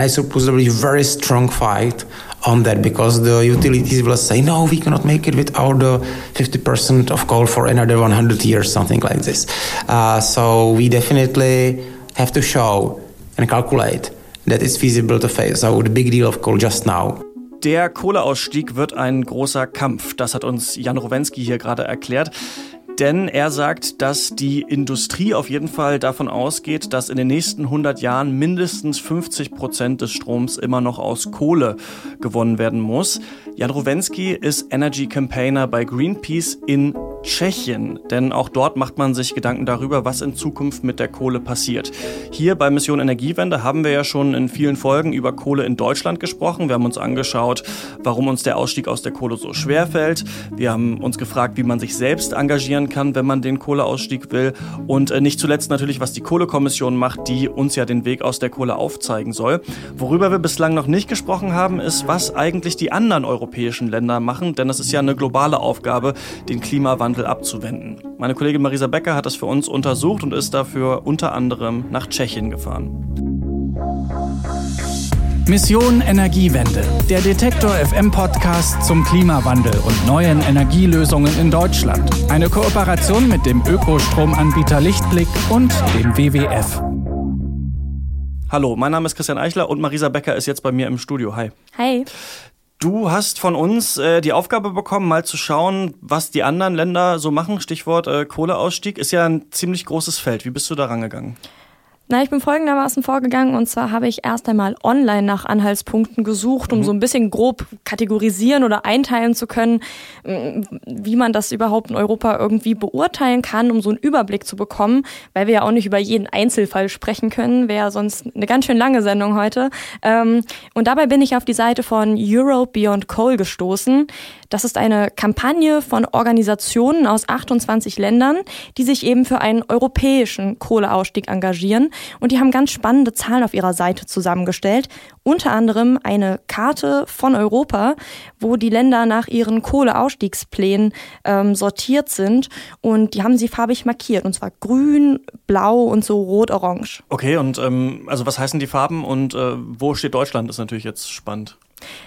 Be a very strong fight on that because the utilities will say, no, we cannot make it without the 50% of coal for another 100 years, something like this. Uh, so we definitely have to show and calculate that it's feasible to phase out the big deal of coal just now. Der Kohleausstieg wird ein großer Kampf. Das hat uns Jan Rowensky hier gerade erklärt denn er sagt, dass die Industrie auf jeden Fall davon ausgeht, dass in den nächsten 100 Jahren mindestens 50 Prozent des Stroms immer noch aus Kohle gewonnen werden muss. Jan Rowensky ist Energy Campaigner bei Greenpeace in Tschechien, denn auch dort macht man sich Gedanken darüber, was in Zukunft mit der Kohle passiert. Hier bei Mission Energiewende haben wir ja schon in vielen Folgen über Kohle in Deutschland gesprochen. Wir haben uns angeschaut, warum uns der Ausstieg aus der Kohle so schwer fällt. Wir haben uns gefragt, wie man sich selbst engagieren kann, wenn man den Kohleausstieg will. Und äh, nicht zuletzt natürlich, was die Kohlekommission macht, die uns ja den Weg aus der Kohle aufzeigen soll. Worüber wir bislang noch nicht gesprochen haben, ist, was eigentlich die anderen europäischen Länder machen, denn es ist ja eine globale Aufgabe, den Klimawandel Klimawandel abzuwenden. Meine Kollegin Marisa Becker hat das für uns untersucht und ist dafür unter anderem nach Tschechien gefahren. Mission Energiewende, der Detektor FM Podcast zum Klimawandel und neuen Energielösungen in Deutschland. Eine Kooperation mit dem Ökostromanbieter Lichtblick und dem WWF. Hallo, mein Name ist Christian Eichler und Marisa Becker ist jetzt bei mir im Studio. Hi. Hi. Du hast von uns äh, die Aufgabe bekommen, mal zu schauen, was die anderen Länder so machen. Stichwort äh, Kohleausstieg ist ja ein ziemlich großes Feld. Wie bist du da rangegangen? Na, ich bin folgendermaßen vorgegangen und zwar habe ich erst einmal online nach Anhaltspunkten gesucht, um mhm. so ein bisschen grob kategorisieren oder einteilen zu können, wie man das überhaupt in Europa irgendwie beurteilen kann, um so einen Überblick zu bekommen, weil wir ja auch nicht über jeden Einzelfall sprechen können, wäre sonst eine ganz schön lange Sendung heute. Ähm, und dabei bin ich auf die Seite von Europe Beyond Coal gestoßen. Das ist eine Kampagne von Organisationen aus 28 Ländern, die sich eben für einen europäischen Kohleausstieg engagieren. Und die haben ganz spannende Zahlen auf ihrer Seite zusammengestellt. Unter anderem eine Karte von Europa, wo die Länder nach ihren Kohleausstiegsplänen ähm, sortiert sind. Und die haben sie farbig markiert. Und zwar grün, blau und so rot-orange. Okay, und ähm, also was heißen die Farben und äh, wo steht Deutschland? ist natürlich jetzt spannend.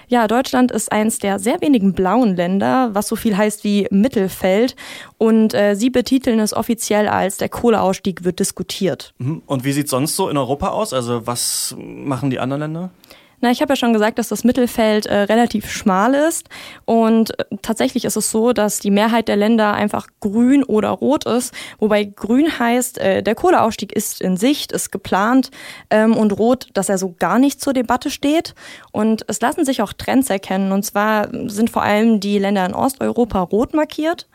Ja, Deutschland ist eines der sehr wenigen blauen Länder, was so viel heißt wie Mittelfeld. Und äh, sie betiteln es offiziell als der Kohleausstieg wird diskutiert. Mhm. Und wie sieht es sonst so in Europa aus? Also was machen die anderen Länder? Na, ich habe ja schon gesagt, dass das Mittelfeld äh, relativ schmal ist. Und äh, tatsächlich ist es so, dass die Mehrheit der Länder einfach grün oder rot ist, wobei grün heißt, äh, der Kohleausstieg ist in Sicht, ist geplant ähm, und rot, dass er so gar nicht zur Debatte steht. Und es lassen sich auch Trends erkennen. Und zwar sind vor allem die Länder in Osteuropa rot markiert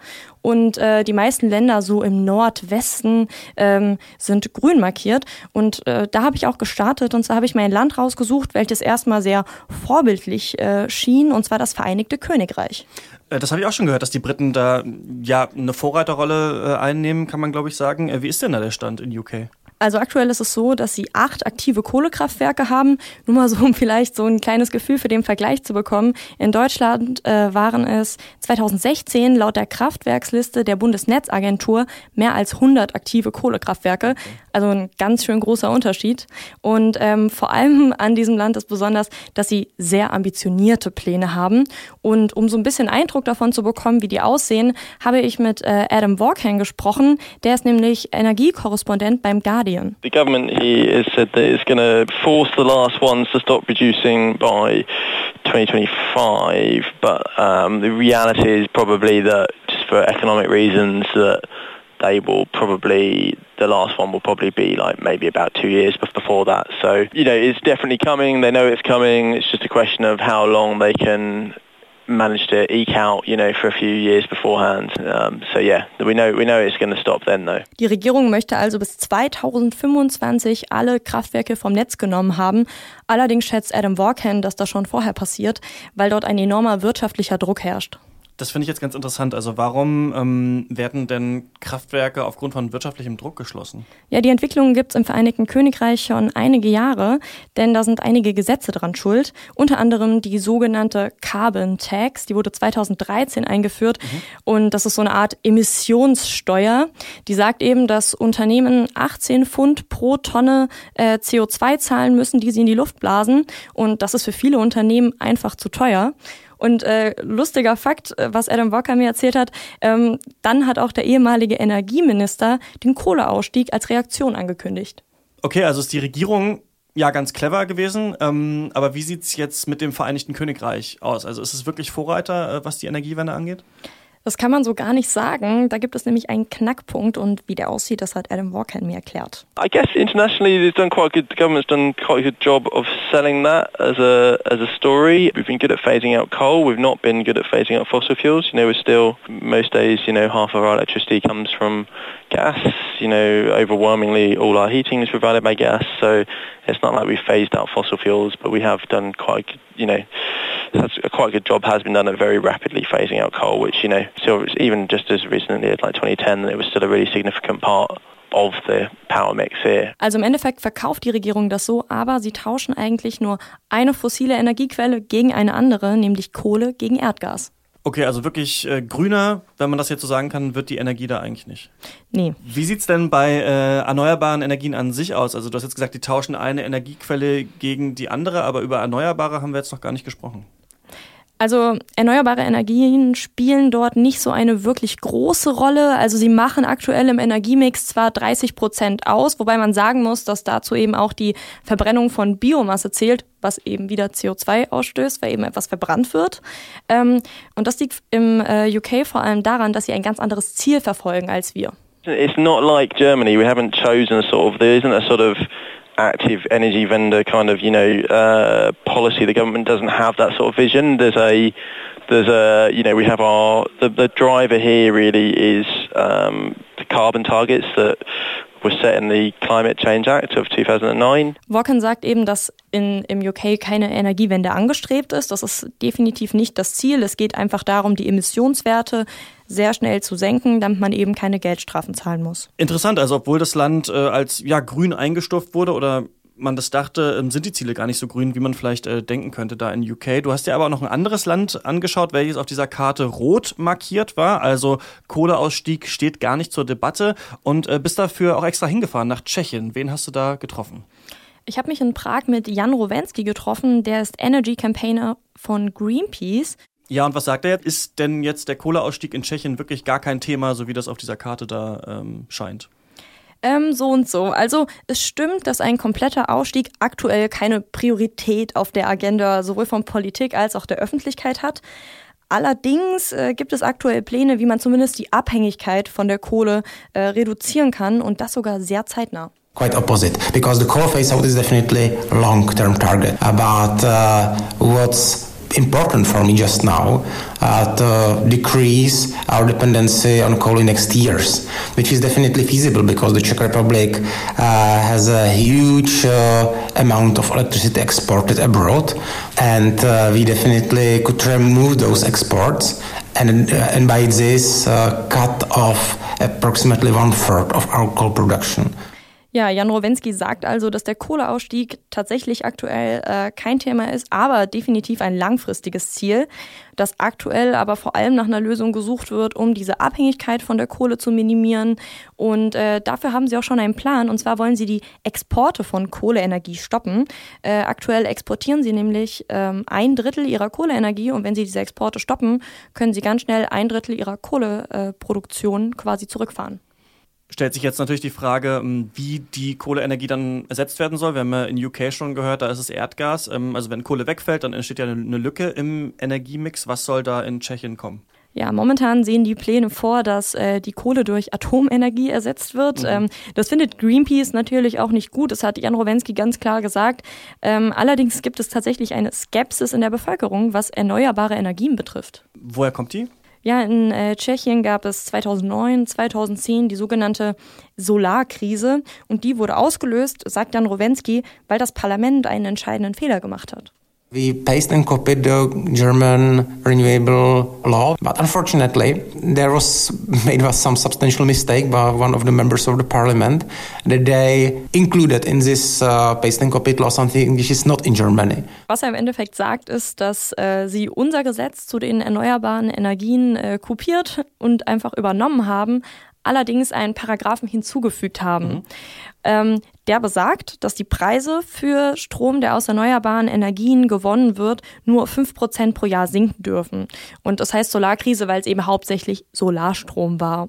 und äh, die meisten Länder so im Nordwesten ähm, sind grün markiert. Und äh, da habe ich auch gestartet und zwar habe ich mein Land rausgesucht, welches erstmal sehr vorbildlich äh, schien, und zwar das Vereinigte Königreich. Äh, das habe ich auch schon gehört, dass die Briten da ja eine Vorreiterrolle äh, einnehmen, kann man glaube ich sagen. Äh, wie ist denn da der Stand in UK? Also aktuell ist es so, dass sie acht aktive Kohlekraftwerke haben. Nur mal so, um vielleicht so ein kleines Gefühl für den Vergleich zu bekommen. In Deutschland äh, waren es 2016 laut der Kraftwerksliste der Bundesnetzagentur mehr als 100 aktive Kohlekraftwerke. Also ein ganz schön großer Unterschied. Und ähm, vor allem an diesem Land ist besonders, dass sie sehr ambitionierte Pläne haben. Und um so ein bisschen Eindruck davon zu bekommen, wie die aussehen, habe ich mit äh, Adam Walken gesprochen. Der ist nämlich Energiekorrespondent beim Guardian. The government has said that it's going to force the last ones to stop producing by 2025, but um, the reality is probably that just for economic reasons that they will probably the last one will probably be like maybe about two years before that. So you know it's definitely coming. They know it's coming. It's just a question of how long they can managed to eke out, you know, for a few years beforehand. Um, so yeah, we know we know it's going to stop then though. Die Regierung möchte also bis 2025 alle Kraftwerke vom Netz genommen haben. Allerdings schätzt Adam Warken, dass das schon vorher passiert, weil dort ein enormer wirtschaftlicher Druck herrscht. Das finde ich jetzt ganz interessant. Also warum ähm, werden denn Kraftwerke aufgrund von wirtschaftlichem Druck geschlossen? Ja, die Entwicklung gibt es im Vereinigten Königreich schon einige Jahre, denn da sind einige Gesetze dran schuld. Unter anderem die sogenannte Carbon Tax, die wurde 2013 eingeführt mhm. und das ist so eine Art Emissionssteuer. Die sagt eben, dass Unternehmen 18 Pfund pro Tonne äh, CO2 zahlen müssen, die sie in die Luft blasen und das ist für viele Unternehmen einfach zu teuer. Und äh, lustiger Fakt, äh, was Adam Walker mir erzählt hat, ähm, dann hat auch der ehemalige Energieminister den Kohleausstieg als Reaktion angekündigt. Okay, also ist die Regierung ja ganz clever gewesen. Ähm, aber wie sieht es jetzt mit dem Vereinigten Königreich aus? Also ist es wirklich Vorreiter, äh, was die Energiewende angeht? Das kann man so gar nicht sagen. Da gibt es nämlich einen Knackpunkt und wie der aussieht, das hat Adam Walker mir erklärt. I guess internationally they've done quite good, the government's done quite a good job of selling that as a, as a story. We've been good at phasing out coal. We've not been good at phasing out fossil fuels. You know, we're still, most days, you know, half of our electricity comes from gas. You know, overwhelmingly all our heating is provided by gas. So it's not like we've phased out fossil fuels, but we have done quite, you know, that's a quite good job has been done at very rapidly phasing out coal, which, you know, still even just as recently as like 2010, it was still a really significant part of the power mix here. Also im Endeffekt verkauft die Regierung das so, aber sie tauschen eigentlich nur eine fossile Energiequelle gegen eine andere, nämlich Kohle gegen Erdgas. Okay, also wirklich äh, grüner, wenn man das jetzt so sagen kann, wird die Energie da eigentlich nicht. Nee. Wie sieht es denn bei äh, erneuerbaren Energien an sich aus? Also du hast jetzt gesagt, die tauschen eine Energiequelle gegen die andere, aber über Erneuerbare haben wir jetzt noch gar nicht gesprochen. Also erneuerbare Energien spielen dort nicht so eine wirklich große Rolle. Also sie machen aktuell im Energiemix zwar 30 Prozent aus, wobei man sagen muss, dass dazu eben auch die Verbrennung von Biomasse zählt, was eben wieder CO2 ausstößt, weil eben etwas verbrannt wird. Ähm, und das liegt im äh, UK vor allem daran, dass sie ein ganz anderes Ziel verfolgen als wir. It's not like Germany. We haven't chosen a sort of, there isn't a sort of active energy vendor kind of you know uh, policy. The government doesn't have that sort of vision. There's a there's a you know we have our the, the driver here really is um, the carbon targets that was set in the Climate Change Act of 2009. Walken sagt eben, dass in, im UK keine Energiewende angestrebt ist. Das ist definitiv nicht das Ziel. Es geht einfach darum, die Emissionswerte sehr schnell zu senken, damit man eben keine Geldstrafen zahlen muss. Interessant, also obwohl das Land äh, als ja grün eingestuft wurde oder man das dachte, ähm, sind die Ziele gar nicht so grün, wie man vielleicht äh, denken könnte da in UK. Du hast dir aber auch noch ein anderes Land angeschaut, welches auf dieser Karte rot markiert war. Also Kohleausstieg steht gar nicht zur Debatte und äh, bist dafür auch extra hingefahren nach Tschechien. Wen hast du da getroffen? Ich habe mich in Prag mit Jan Rowensky getroffen, der ist Energy Campaigner von Greenpeace. Ja, und was sagt er jetzt? Ist denn jetzt der Kohleausstieg in Tschechien wirklich gar kein Thema, so wie das auf dieser Karte da ähm, scheint? Ähm, so und so. Also es stimmt, dass ein kompletter Ausstieg aktuell keine Priorität auf der Agenda sowohl von Politik als auch der Öffentlichkeit hat. Allerdings äh, gibt es aktuell Pläne, wie man zumindest die Abhängigkeit von der Kohle äh, reduzieren kann und das sogar sehr zeitnah. Quite opposite, because the coal phase out is definitely long-term target. But uh, what's important for me just now uh, to decrease our dependency on coal in next years, which is definitely feasible because the Czech Republic uh, has a huge uh, amount of electricity exported abroad, and uh, we definitely could remove those exports and, uh, and by this uh, cut off approximately one third of our coal production. Ja, Jan Rowensky sagt also, dass der Kohleausstieg tatsächlich aktuell äh, kein Thema ist, aber definitiv ein langfristiges Ziel, das aktuell aber vor allem nach einer Lösung gesucht wird, um diese Abhängigkeit von der Kohle zu minimieren. Und äh, dafür haben sie auch schon einen Plan. Und zwar wollen sie die Exporte von Kohleenergie stoppen. Äh, aktuell exportieren sie nämlich ähm, ein Drittel ihrer Kohleenergie und wenn sie diese Exporte stoppen, können sie ganz schnell ein Drittel ihrer Kohleproduktion quasi zurückfahren stellt sich jetzt natürlich die Frage, ähm, wie die Kohleenergie dann ersetzt werden soll. Wir haben ja in UK schon gehört, da ist es Erdgas. Ähm, also wenn Kohle wegfällt, dann entsteht ja eine Lücke im Energiemix. Was soll da in Tschechien kommen? Ja, momentan sehen die Pläne vor, dass äh, die Kohle durch Atomenergie ersetzt wird. Mhm. Ähm, das findet Greenpeace natürlich auch nicht gut. Das hat Jan Rowensky ganz klar gesagt. Ähm, allerdings gibt es tatsächlich eine Skepsis in der Bevölkerung, was erneuerbare Energien betrifft. Woher kommt die? Ja, in äh, Tschechien gab es 2009, 2010 die sogenannte Solarkrise und die wurde ausgelöst, sagt Jan Rowensky, weil das Parlament einen entscheidenden Fehler gemacht hat. We pasted and copied the German renewable law, but unfortunately, there was made was some substantial mistake by one of the members of the parliament that they included in this uh, paste and copied law something which is not in Germany. Was er im Endeffekt sagt, ist, dass äh, sie unser Gesetz zu den erneuerbaren Energien äh, kopiert und einfach übernommen haben, allerdings einen Paragraphen hinzugefügt haben. Mhm. Ähm, der besagt, dass die Preise für Strom, der aus erneuerbaren Energien gewonnen wird, nur 5% pro Jahr sinken dürfen. Und das heißt Solarkrise, weil es eben hauptsächlich Solarstrom war.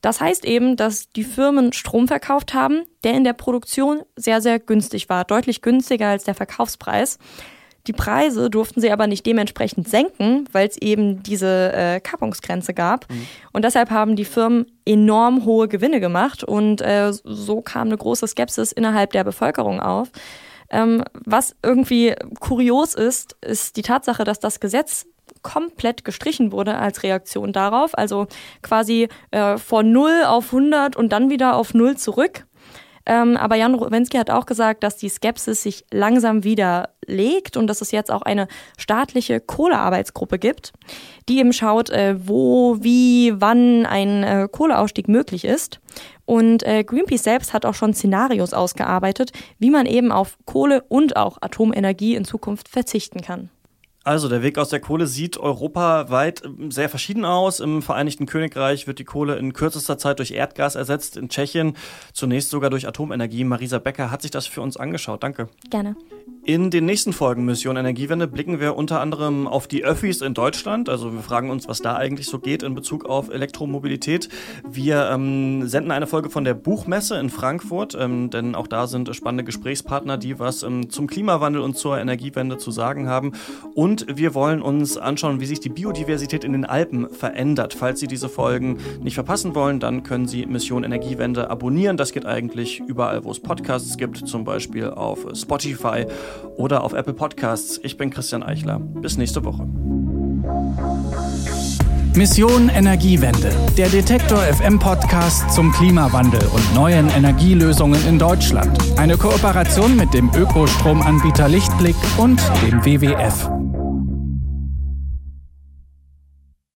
Das heißt eben, dass die Firmen Strom verkauft haben, der in der Produktion sehr, sehr günstig war, deutlich günstiger als der Verkaufspreis. Die Preise durften sie aber nicht dementsprechend senken, weil es eben diese äh, Kappungsgrenze gab. Mhm. Und deshalb haben die Firmen enorm hohe Gewinne gemacht und äh, so kam eine große Skepsis innerhalb der Bevölkerung auf. Ähm, was irgendwie kurios ist, ist die Tatsache, dass das Gesetz komplett gestrichen wurde als Reaktion darauf. Also quasi äh, von 0 auf 100 und dann wieder auf 0 zurück. Ähm, aber Jan Rowensky hat auch gesagt, dass die Skepsis sich langsam widerlegt und dass es jetzt auch eine staatliche Kohlearbeitsgruppe gibt, die eben schaut, äh, wo, wie, wann ein äh, Kohleausstieg möglich ist. Und äh, Greenpeace selbst hat auch schon Szenarios ausgearbeitet, wie man eben auf Kohle und auch Atomenergie in Zukunft verzichten kann. Also der Weg aus der Kohle sieht europaweit ähm, sehr verschieden aus. Im Vereinigten Königreich wird die Kohle in kürzester Zeit durch Erdgas ersetzt, in Tschechien zunächst sogar durch Atomenergie. Marisa Becker hat sich das für uns angeschaut. Danke. Gerne. In den nächsten Folgen Mission Energiewende blicken wir unter anderem auf die Öffis in Deutschland. Also wir fragen uns, was da eigentlich so geht in Bezug auf Elektromobilität. Wir ähm, senden eine Folge von der Buchmesse in Frankfurt, ähm, denn auch da sind spannende Gesprächspartner, die was ähm, zum Klimawandel und zur Energiewende zu sagen haben. Und wir wollen uns anschauen, wie sich die Biodiversität in den Alpen verändert. Falls Sie diese Folgen nicht verpassen wollen, dann können Sie Mission Energiewende abonnieren. Das geht eigentlich überall, wo es Podcasts gibt, zum Beispiel auf Spotify oder auf Apple Podcasts. Ich bin Christian Eichler. Bis nächste Woche. Mission Energiewende, der Detektor FM Podcast zum Klimawandel und neuen Energielösungen in Deutschland. Eine Kooperation mit dem Ökostromanbieter Lichtblick und dem WWF.